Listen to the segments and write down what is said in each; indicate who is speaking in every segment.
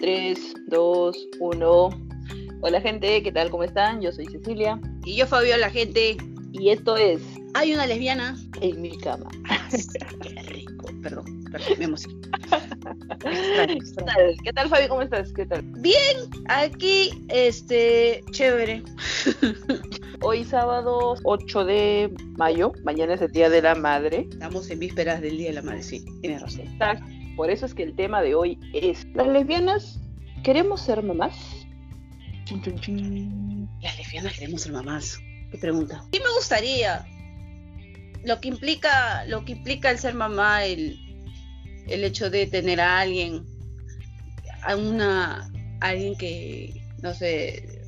Speaker 1: 3, 2, 1. Hola gente, ¿qué tal? ¿Cómo están? Yo soy Cecilia.
Speaker 2: Y yo Fabiola, gente.
Speaker 1: Y esto es
Speaker 2: Hay una lesbiana.
Speaker 1: En mi cama.
Speaker 2: Qué rico. Perdón, perdón, me emociono.
Speaker 1: ¿Qué tal? ¿Qué tal, Fabi? ¿Cómo estás? ¿Qué tal?
Speaker 2: Bien, aquí, este, chévere.
Speaker 1: Hoy sábado 8 de mayo, mañana es el Día de la Madre.
Speaker 2: Estamos en vísperas del Día de la Madre, sí, tienes razón.
Speaker 1: Exacto. Por eso es que el tema de hoy es, ¿las lesbianas queremos ser mamás?
Speaker 2: Chun, chun, chun. Las lesbianas queremos ser mamás. ¿Qué pregunta? Sí me gustaría. Lo que implica, lo que implica el ser mamá, el, el hecho de tener a alguien, a una, alguien que, no sé,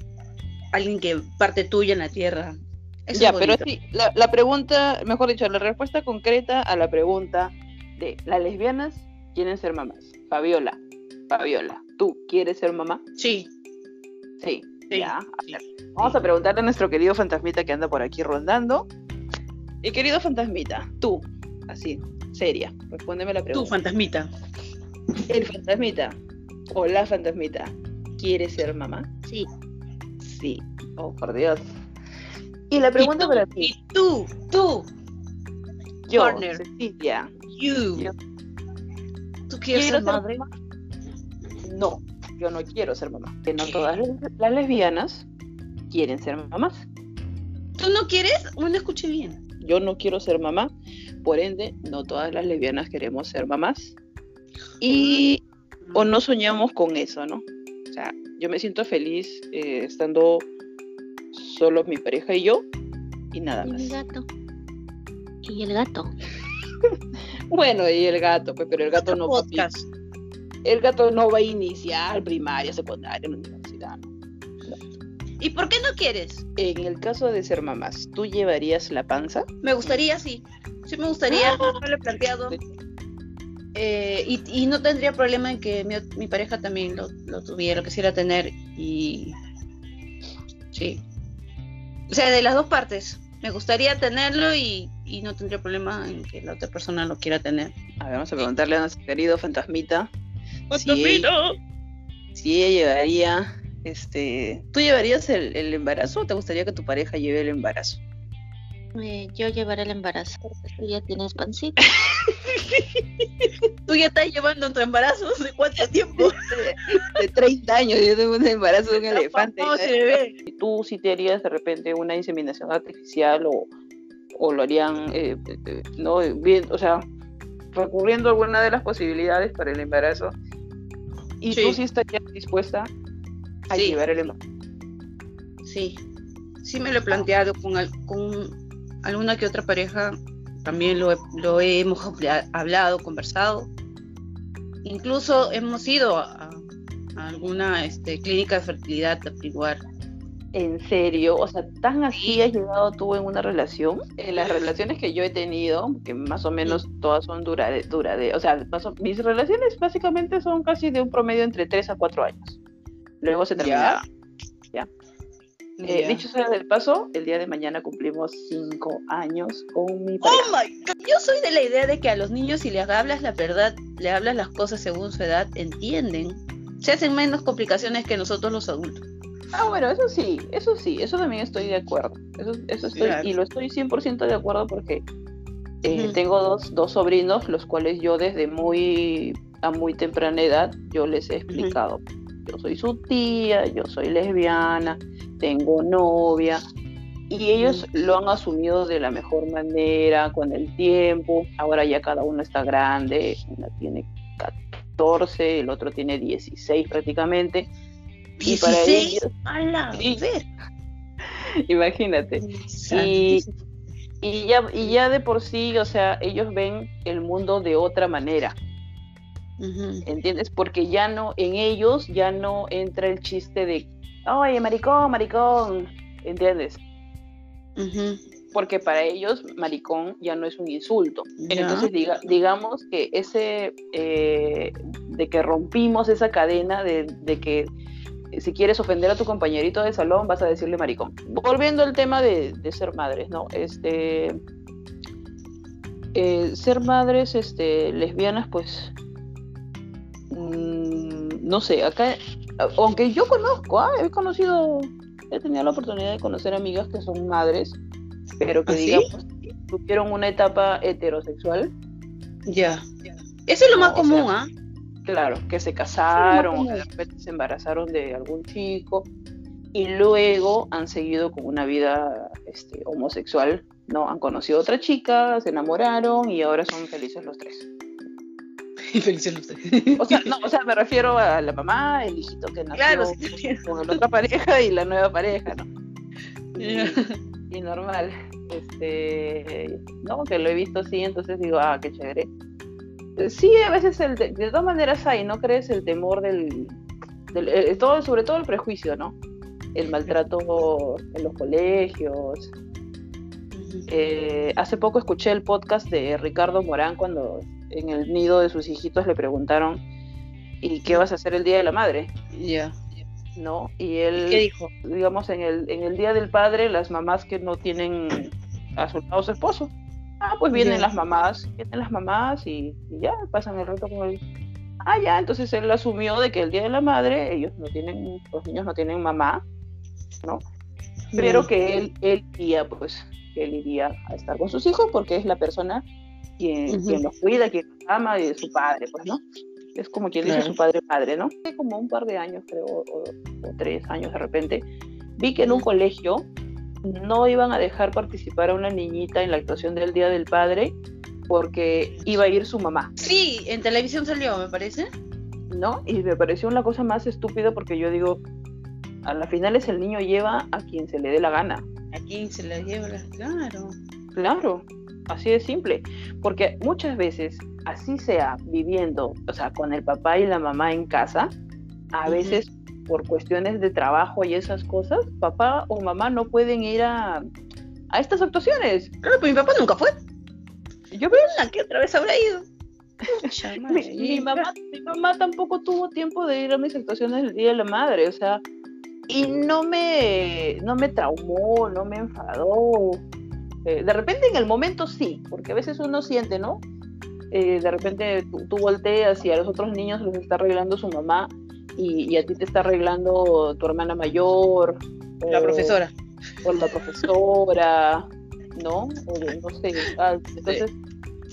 Speaker 2: alguien que parte tuya en la tierra. Eso
Speaker 1: ya,
Speaker 2: es
Speaker 1: pero sí, la, la pregunta, mejor dicho, la respuesta concreta a la pregunta de ¿las lesbianas quieren ser mamás? Fabiola, Fabiola, ¿tú quieres ser mamá?
Speaker 2: Sí,
Speaker 1: Sí.
Speaker 2: sí.
Speaker 1: Ya, a ver, Vamos a preguntarle a nuestro querido fantasmita que anda por aquí rondando. Y querido fantasmita, tú, así, seria, respóndeme la
Speaker 2: Tú,
Speaker 1: pregunta.
Speaker 2: fantasmita.
Speaker 1: El fantasmita o la fantasmita, ¿quiere ser mamá?
Speaker 2: Sí.
Speaker 1: Sí. Oh, por Dios. Y la pregunta
Speaker 2: ¿Y tú?
Speaker 1: para ti,
Speaker 2: Y tú, tú,
Speaker 1: yo. Cecilia,
Speaker 2: you.
Speaker 1: Yo.
Speaker 2: ¿Tú quieres
Speaker 1: ¿quiero
Speaker 2: ser madre?
Speaker 1: No, yo no quiero ser mamá. Que no
Speaker 2: ¿Qué?
Speaker 1: todas las- lesbianas quieren ser mamás.
Speaker 2: ¿Tú no quieres? No escuché bien.
Speaker 1: Yo no quiero ser mamá, por ende, no todas las lesbianas queremos ser mamás. Y o no soñamos con eso, ¿no? O sea, yo me siento feliz eh, estando solo mi pareja y yo y nada
Speaker 3: Y
Speaker 1: más.
Speaker 3: el gato. Y el gato.
Speaker 1: Bueno, y el gato, pues, pero el gato no
Speaker 2: podcast.
Speaker 1: el gato no va a iniciar primaria, secundaria, universidad. ¿no?
Speaker 2: ¿Y por qué no quieres?
Speaker 1: En el caso de ser mamás, ¿tú llevarías la panza?
Speaker 2: Me gustaría, sí. Sí me gustaría,
Speaker 1: Ah.
Speaker 2: no lo he planteado. Eh, y, y no tendría problema en que mi, mi pareja también lo, lo tuviera, lo quisiera tener. Y sí. O sea, de las dos partes. Me gustaría tenerlo y, y no tendría problema en que la otra persona lo quiera tener.
Speaker 1: A ver, vamos a preguntarle a nuestro querido fantasmita. Si ella, si ella llevaría, este, ¿tú llevarías el, el embarazo o te gustaría que tu pareja lleve el embarazo?
Speaker 3: Eh, yo llevaré el embarazo. porque Tú ya tienes pancita.
Speaker 2: ¿Tú ya estás llevando tu embarazo? ¿De cuánto tiempo?
Speaker 1: De 30 años, yo tengo un embarazo de un elefante.
Speaker 2: No, se ve.
Speaker 1: ¿Tú sí te harías de repente una inseminación artificial o, o lo harían, eh, no, bien, o sea, recurriendo a alguna de las posibilidades para el embarazo? ¿Y
Speaker 2: Sí.
Speaker 1: tú sí estarías dispuesta a
Speaker 2: Sí.
Speaker 1: llevar el embarazo?
Speaker 2: Sí, sí me lo he planteado con, al- con alguna que otra pareja, también lo, lo hemos habla- hablado, conversado. Incluso hemos ido a, a alguna este, clínica de fertilidad a averiguar.
Speaker 1: ¿En serio? O sea, ¿tan así has llegado tú en una relación? En las relaciones que yo he tenido, que más o menos todas son duraderas, durade, o sea, o- mis relaciones básicamente son casi de un promedio entre 3 a 4 años. Luego se terminaron. Eh,
Speaker 2: Ya.
Speaker 1: dicho sea del paso, el día de mañana cumplimos 5 años con mi
Speaker 2: Oh
Speaker 1: pareja.
Speaker 2: my God. Yo soy de la idea de que a los niños si les hablas la verdad, le hablas las cosas según su edad, entienden. Se hacen menos complicaciones que nosotros los adultos.
Speaker 1: Ah, bueno, eso sí, eso sí, eso también estoy de acuerdo. Eso, eso estoy,
Speaker 2: Claro.
Speaker 1: y lo estoy 100% de acuerdo porque eh, tengo dos, dos sobrinos, los cuales yo desde muy a muy temprana edad yo les he explicado. Yo soy su tía, yo soy lesbiana, tengo novia. Y ellos lo han asumido de la mejor manera, con el tiempo. Ahora ya cada uno está grande, una tiene 14, el otro tiene 16 prácticamente. Y para
Speaker 2: 16,
Speaker 1: ellos-
Speaker 2: a la
Speaker 1: Sí.
Speaker 2: ver.
Speaker 1: Imagínate. Y, y, ya, y ya de por sí, o sea, ellos ven el mundo de otra manera. ¿entiendes? Porque ya no, en ellos ya no entra el chiste de, oye, maricón, maricón, ¿entiendes? Porque para ellos, maricón ya no es un insulto. Entonces, diga, digamos que ese, eh, de que rompimos esa cadena de, de que si quieres ofender a tu compañerito de salón, vas a decirle maricón. Volviendo al tema de, de ser madres, ¿no? Este, eh, ser madres este, lesbianas, pues mm, no sé, acá, aunque yo conozco, ¿ah? he conocido, he tenido la oportunidad de conocer amigas que son madres, pero que
Speaker 2: ¿Ah, sí?
Speaker 1: digamos, tuvieron una etapa heterosexual,
Speaker 2: Ya. Eso es lo
Speaker 1: No,
Speaker 2: más común,
Speaker 1: sea,
Speaker 2: ¿ah?
Speaker 1: Claro, que se casaron, que de repente se embarazaron de algún chico, y luego han seguido con una vida este, homosexual, ¿no? Han conocido a otra chica, se enamoraron y ahora son felices los tres.
Speaker 2: Felices los tres.
Speaker 1: O sea, no, o sea, me refiero a la mamá, el hijito que nació
Speaker 2: Claro, sí,
Speaker 1: con la otra pareja y la nueva pareja, ¿no? Y, y normal, este, no, que lo he visto así, entonces digo, ah, qué chévere. Eh, Sí, a veces, el te- de todas maneras hay, ¿no crees? El temor del, del eh, todo, sobre todo el prejuicio, ¿no? El maltrato en los colegios. Eh, hace poco escuché el podcast de Ricardo Morán cuando en el nido de sus hijitos le preguntaron, ¿y qué vas a hacer el Día de la Madre?
Speaker 2: Ya.
Speaker 1: ¿No? Y él
Speaker 2: ¿Qué dijo?
Speaker 1: digamos, en el, en el Día del Padre, las mamás que no tienen a su lado su esposo. Ah, pues vienen
Speaker 2: Ya.
Speaker 1: las mamás, vienen las mamás y, y ya, pasan el rato con él. Ah, ya, entonces él asumió de que el Día de la Madre, ellos no tienen, los niños no tienen mamá, ¿no? Pero que él, él iría, pues, que él iría a estar con sus hijos porque es la persona quien,
Speaker 2: Ujú.
Speaker 1: quien los cuida, quien los ama y es su padre, pues, ¿no? Es como quien dice
Speaker 2: Claro.
Speaker 1: su padre madre, ¿no? Hace como un par de años, creo, o, o tres años de repente, vi que en un colegio no iban a dejar participar a una niñita en la actuación del Día del Padre porque iba a ir su mamá,
Speaker 2: Sí, en televisión salió, me parece.
Speaker 1: ¿no? Y me pareció una cosa más estúpida porque yo digo, a la final es el niño lleva a quien se le dé la gana.
Speaker 2: ¿A quién se la lleva? Claro.
Speaker 1: Claro, así de simple. Porque muchas veces, así sea viviendo, o sea, con el papá y la mamá en casa, a veces por cuestiones de trabajo y esas cosas, papá o mamá no pueden ir a, a estas actuaciones.
Speaker 2: Claro, pero mi papá nunca fue.
Speaker 1: Yo veo,
Speaker 2: La que otra vez habrá ido. Pucha
Speaker 1: mi, mamá, mi mamá tampoco tuvo tiempo de ir a mis actuaciones del Día de la Madre, o sea, y no me, no me traumó, no me enfadó. Eh, de repente en el momento sí, porque a veces uno siente, ¿no? Eh, de repente tú, tú volteas y a los otros niños los está arreglando su mamá y, y a ti te está arreglando tu hermana mayor.
Speaker 2: La
Speaker 1: o-
Speaker 2: profesora.
Speaker 1: O la profesora, ¿no? O de- no sé. ah, Entonces,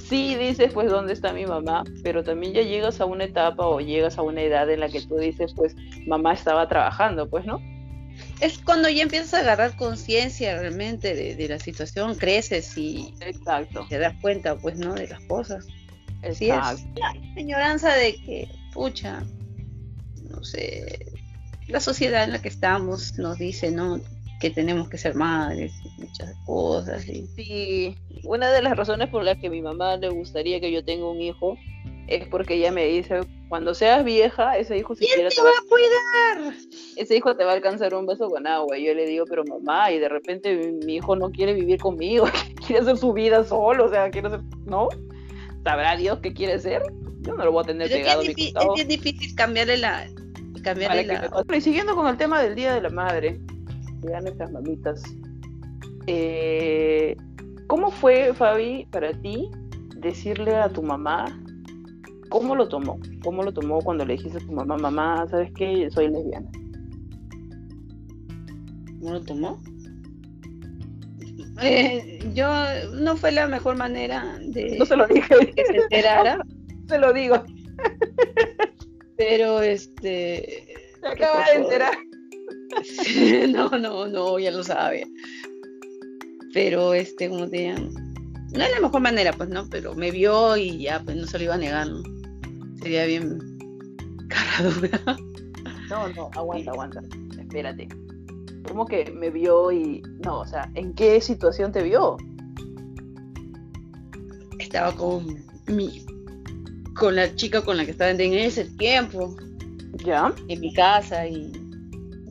Speaker 1: sí dices, pues, ¿dónde está mi mamá? Pero también ya llegas a una etapa o llegas a una edad en la que tú dices, pues, mamá estaba trabajando, pues, ¿no?
Speaker 2: Es cuando ya empiezas a agarrar conciencia realmente de, de la situación, creces y
Speaker 1: Exacto.
Speaker 2: te das cuenta, pues, ¿no? De las cosas.
Speaker 1: Exacto.
Speaker 2: es. La añoranza de que, pucha, no sé, la sociedad en la que estamos nos dice, ¿no? Que tenemos que ser madres muchas cosas. Y...
Speaker 1: Sí, una de las razones por las que mi mamá le gustaría que yo tenga un hijo es porque ella me dice, cuando seas vieja, ese hijo siquiera
Speaker 2: ¿Quién
Speaker 1: te va,
Speaker 2: a cuidar?
Speaker 1: ese hijo te va a alcanzar un vaso con agua. Y yo le digo, pero mamá, y de repente mi, hijo no quiere vivir conmigo, quiere hacer su vida solo, o sea, quiere hacer, ¿no? ¿Sabrá Dios qué quiere ser? Yo no lo voy a tener
Speaker 2: Pero es
Speaker 1: pegado a
Speaker 2: bien,
Speaker 1: mi
Speaker 2: es bien difícil cambiarle la...
Speaker 1: me
Speaker 2: la...
Speaker 1: Y siguiendo con el tema del Día de la Madre, ya nuestras mamitas, eh, ¿cómo fue, Fabi, para ti decirle a tu mamá cómo lo tomó? ¿Cómo lo tomó cuando le dijiste a tu mamá, mamá, ¿sabes qué? Soy lesbiana.
Speaker 2: ¿No lo tomó? Eh, yo no fue la mejor manera de
Speaker 1: No se lo dije,
Speaker 2: que se enterara,
Speaker 1: se lo digo.
Speaker 2: pero este
Speaker 1: Se acaba de enterar.
Speaker 2: no, no, no, ya lo sabe. Pero este, como te digan, no es la mejor manera, pues no, pero me vio y ya, pues no se lo iba a negar, ¿no? Sería bien cara dura.
Speaker 1: No, no, aguanta, aguanta. Espérate. ¿Cómo que me vio y... No, o sea, ¿en qué situación te vio?
Speaker 2: Estaba con mi con la chica con la que estaba en ese tiempo.
Speaker 1: ¿Ya?
Speaker 2: en mi casa y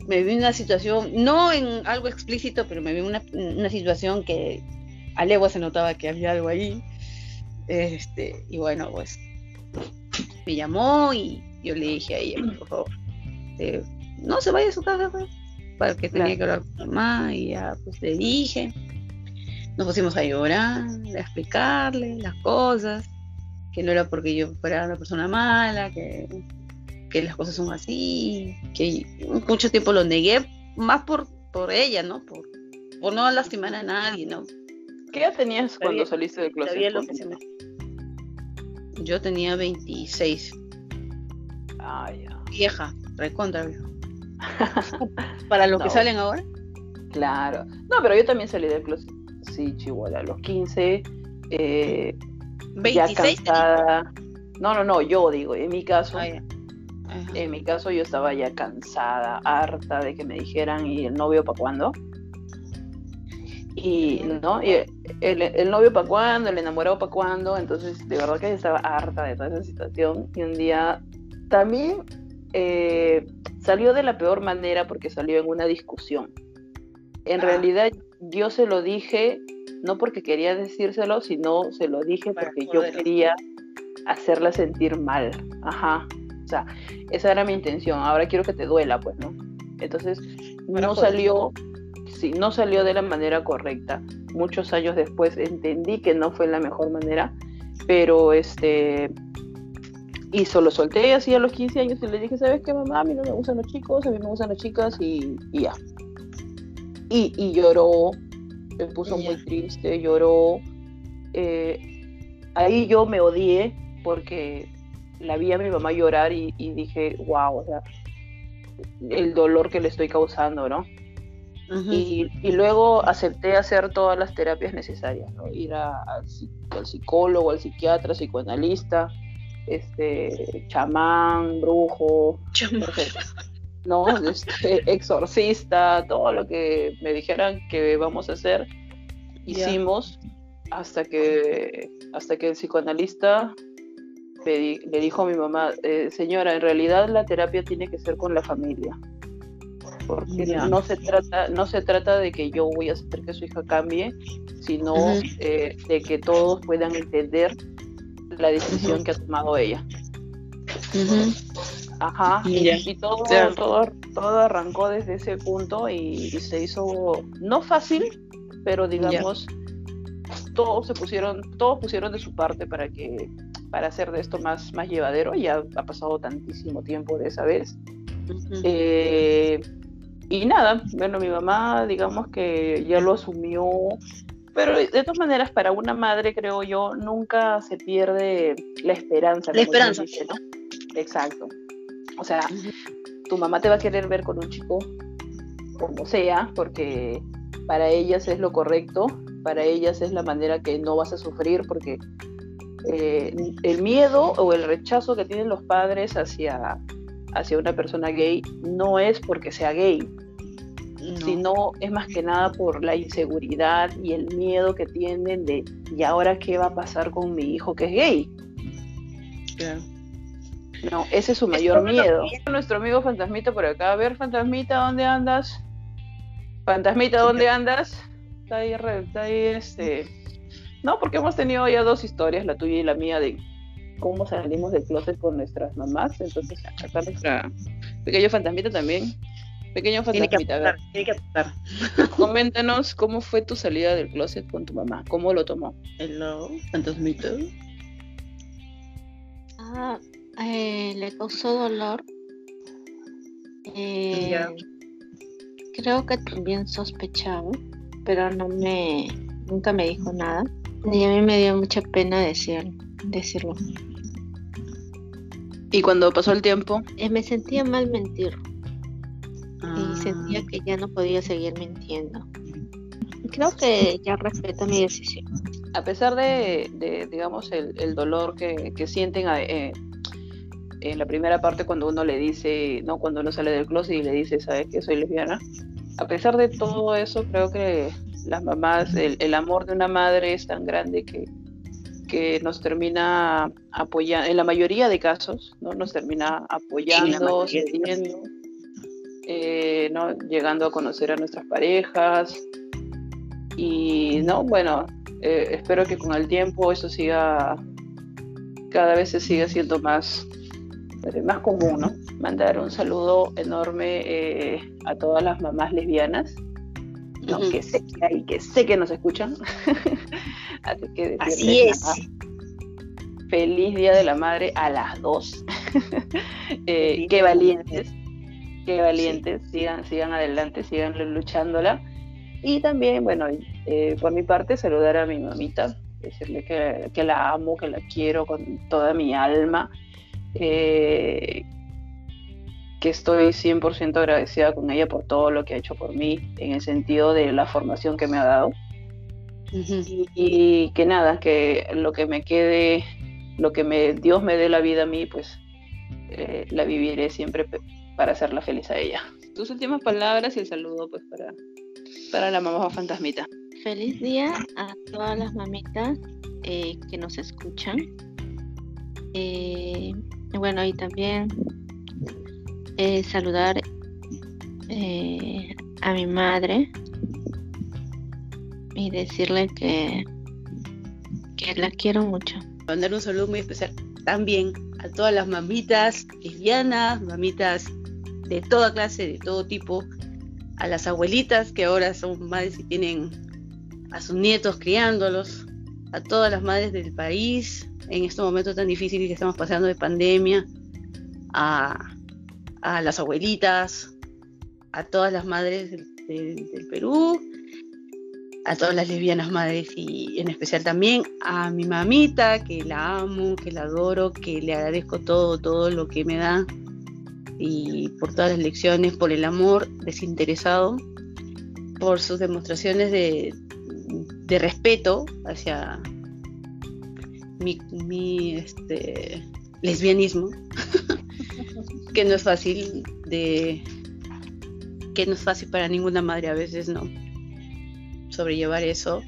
Speaker 2: me vi una situación, no en algo explícito, pero me vi una, una situación que a legua se notaba que había algo ahí. Este, y bueno, pues me llamó y yo le dije a ella, por favor, eh, no se vaya a su casa, pues, para que tenía que hablar con mamá y ya pues le dije. Nos pusimos a llorar, a explicarle las cosas, que no era porque yo fuera una persona mala, que que las cosas son así, que mucho tiempo lo negué, más por, por ella, ¿no? Por, por no lastimar a nadie, ¿no?
Speaker 1: ¿Qué edad tenías cuando saliste del closet?
Speaker 2: Lo que se me... Yo tenía 26.
Speaker 1: Ah, ya.
Speaker 2: Vieja, recontra vieja. Para los que salen ahora.
Speaker 1: Claro. No, pero yo también salí del closet. Sí, chihuahua, a los 15. Eh, 26. Ya cansada. No, no, no, yo digo, en mi caso. Ah, en mi caso yo estaba ya cansada, harta de que me dijeran, ¿y el novio para cuándo? Y, ¿no? Y el, novio para cuándo, el enamorado para cuándo, entonces de verdad que yo estaba harta de toda esa situación. Y un día también eh, salió de la peor manera porque salió en una discusión. En ah. realidad yo se lo dije no porque quería decírselo, sino se lo dije porque yo quería hacerla sentir mal. Ajá. O sea, esa era mi intención. Ahora quiero que te duela, pues, ¿no? Entonces, no salió, sí, no salió de la manera correcta. Muchos años después entendí que no fue la mejor manera, pero este, y solo solté así a los 15 años y le dije, ¿sabes qué, mamá? A mí no me gustan los chicos, a mí me gustan las chicas y, ya. Y, y, lloró, se puso muy triste, lloró. Eh, ahí yo me odié porque la vi a mi mamá llorar y, dije, wow, o sea, el dolor que le estoy causando, ¿no? y, luego acepté hacer todas las terapias necesarias, ¿no? Ir al psicólogo, al psiquiatra, psicoanalista, este, chamán, brujo, ¿no? Este, exorcista, todo lo que me dijeran que vamos a hacer, hicimos hasta que hasta que el psicoanalista le, dijo a mi mamá, eh, señora, en realidad la terapia tiene que ser con la familia. Porque no se trata, no se trata de que yo voy a hacer que su hija cambie, sino eh, de que todos puedan entender la decisión que ha tomado ella. Ajá, y, todo, todo, todo, arrancó desde ese punto y, se hizo no fácil, pero digamos, todos se pusieron, todos pusieron de su parte para que para hacer de esto más, más llevadero. Ya ha pasado tantísimo tiempo de esa vez. Eh, y nada, bueno, mi mamá, digamos que ya lo asumió, pero de todas maneras, para una madre, creo yo, nunca se pierde la esperanza.
Speaker 2: La esperanza.
Speaker 1: ¿no? Exacto. O sea, tu mamá te va a querer ver con un chico como sea, porque para ellas es lo correcto, para ellas es la manera que no vas a sufrir, porque eh, el miedo o el rechazo que tienen los padres hacia, hacia una persona gay no es porque sea gay, sino es más que nada por la inseguridad y el miedo que tienen de, ¿y ahora qué va a pasar con mi hijo que es gay? No, ese es su mayor miedo. Nuestro amigo Fantasmita por acá. A ver, Fantasmita, ¿dónde andas? Fantasmita, ¿dónde andas? Está ahí, está ahí este, no, porque hemos tenido ya dos historias, la tuya y la mía, de cómo salimos del closet con nuestras mamás. Entonces, acá nuestra pequeño fantasmita también. Pequeño fantasmita, a ver.
Speaker 2: Tiene que
Speaker 1: Coméntanos cómo fue tu salida del closet con tu mamá, cómo lo tomó.
Speaker 2: Hello, fantasmita.
Speaker 3: Ah, eh, le causó dolor. Eh, creo que también sospechaba, pero no me, nunca me dijo nada. Y a mí me dio mucha pena decir, decirlo.
Speaker 1: ¿Y cuando pasó el tiempo?
Speaker 3: Eh, me sentía mal mentir. Y ah. sentía que ya no podía seguir mintiendo. Creo que ya respeta mi decisión.
Speaker 1: A pesar de, digamos, el, dolor que, sienten eh, en la primera parte cuando uno le dice, no, cuando uno sale del closet y le dice, ¿sabes que soy lesbiana? A pesar de todo eso, creo que las mamás, el, amor de una madre es tan grande que, que nos termina apoyando, en la mayoría de casos, ¿no? Nos termina apoyando, cediendo, eh, ¿no? Llegando a conocer a nuestras parejas. Y, ¿no? Bueno, eh, espero que con el tiempo eso siga, cada vez se siga siendo más, más común, ¿no? Mandar un saludo enorme eh, a todas las mamás lesbianas que sé que hay, que sé que nos escuchan.
Speaker 2: Así que Así es.
Speaker 1: Feliz Día de la Madre a las dos. Eh, qué valientes, qué valientes, sigan, sigan adelante, sigan luchándola. Y también, bueno, eh, por mi parte, saludar a mi mamita, decirle que, la amo, que la quiero con toda mi alma, eh, que estoy 100% agradecida con ella por todo lo que ha hecho por mí, en el sentido de la formación que me ha dado. y, que nada, que lo que me quede, lo que me, Dios me dé la vida a mí, pues eh, la viviré siempre para hacerla feliz a ella. Tus últimas palabras y el saludo pues para, para la mamá fantasmita.
Speaker 3: Feliz día a todas las mamitas eh, que nos escuchan. Eh, bueno, y también eh, saludar a mi madre y decirle que, que la quiero mucho.
Speaker 2: Mandar un saludo muy especial también a todas las mamitas lesbianas, mamitas de toda clase, de todo tipo, a las abuelitas que ahora son madres y tienen a sus nietos criándolos, a todas las madres del país en estos momentos tan difíciles que estamos pasando de pandemia, a, las abuelitas, a todas las madres del, Perú, a todas las lesbianas madres y en especial también a mi mamita, que la amo, que la adoro, que le agradezco todo, todo lo que me da y por todas las lecciones, por el amor desinteresado, por sus demostraciones de, de respeto hacia mi, este, lesbianismo, que no es fácil de que no es fácil para ninguna madre a veces no sobrellevar eso.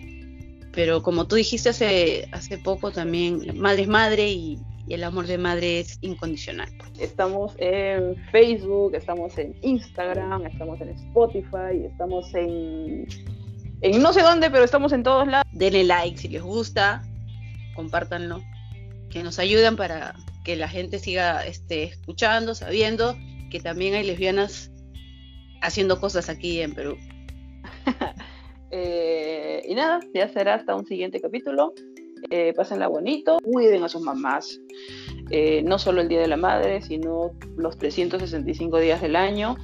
Speaker 2: Pero como tú dijiste hace hace poco también madre es madre y, y el amor de madre es incondicional.
Speaker 1: Estamos en Facebook estamos en Instagram estamos en Spotify estamos en en no sé dónde, pero estamos en todos lados.
Speaker 2: Denle like si les gusta, compártanlo, que nos ayudan para que la gente siga este, escuchando, sabiendo que también hay lesbianas haciendo cosas aquí en Perú.
Speaker 1: Eh, y nada, ya será hasta un siguiente capítulo. Eh, pásenla bonito, cuiden a sus mamás. Eh, no solo el Día de la Madre, sino los 365 días del año.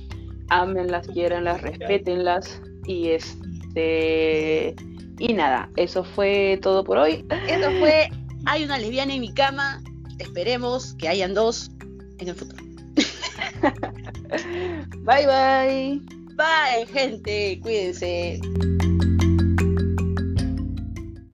Speaker 1: Ámenlas, quiéranlas, respétenlas y es este, y nada, eso fue todo por hoy.
Speaker 2: Eso fue Hay una lesbiana en mi cama. Esperemos que hayan dos en el futuro.
Speaker 1: bye bye.
Speaker 2: Bye, gente. Cuídense.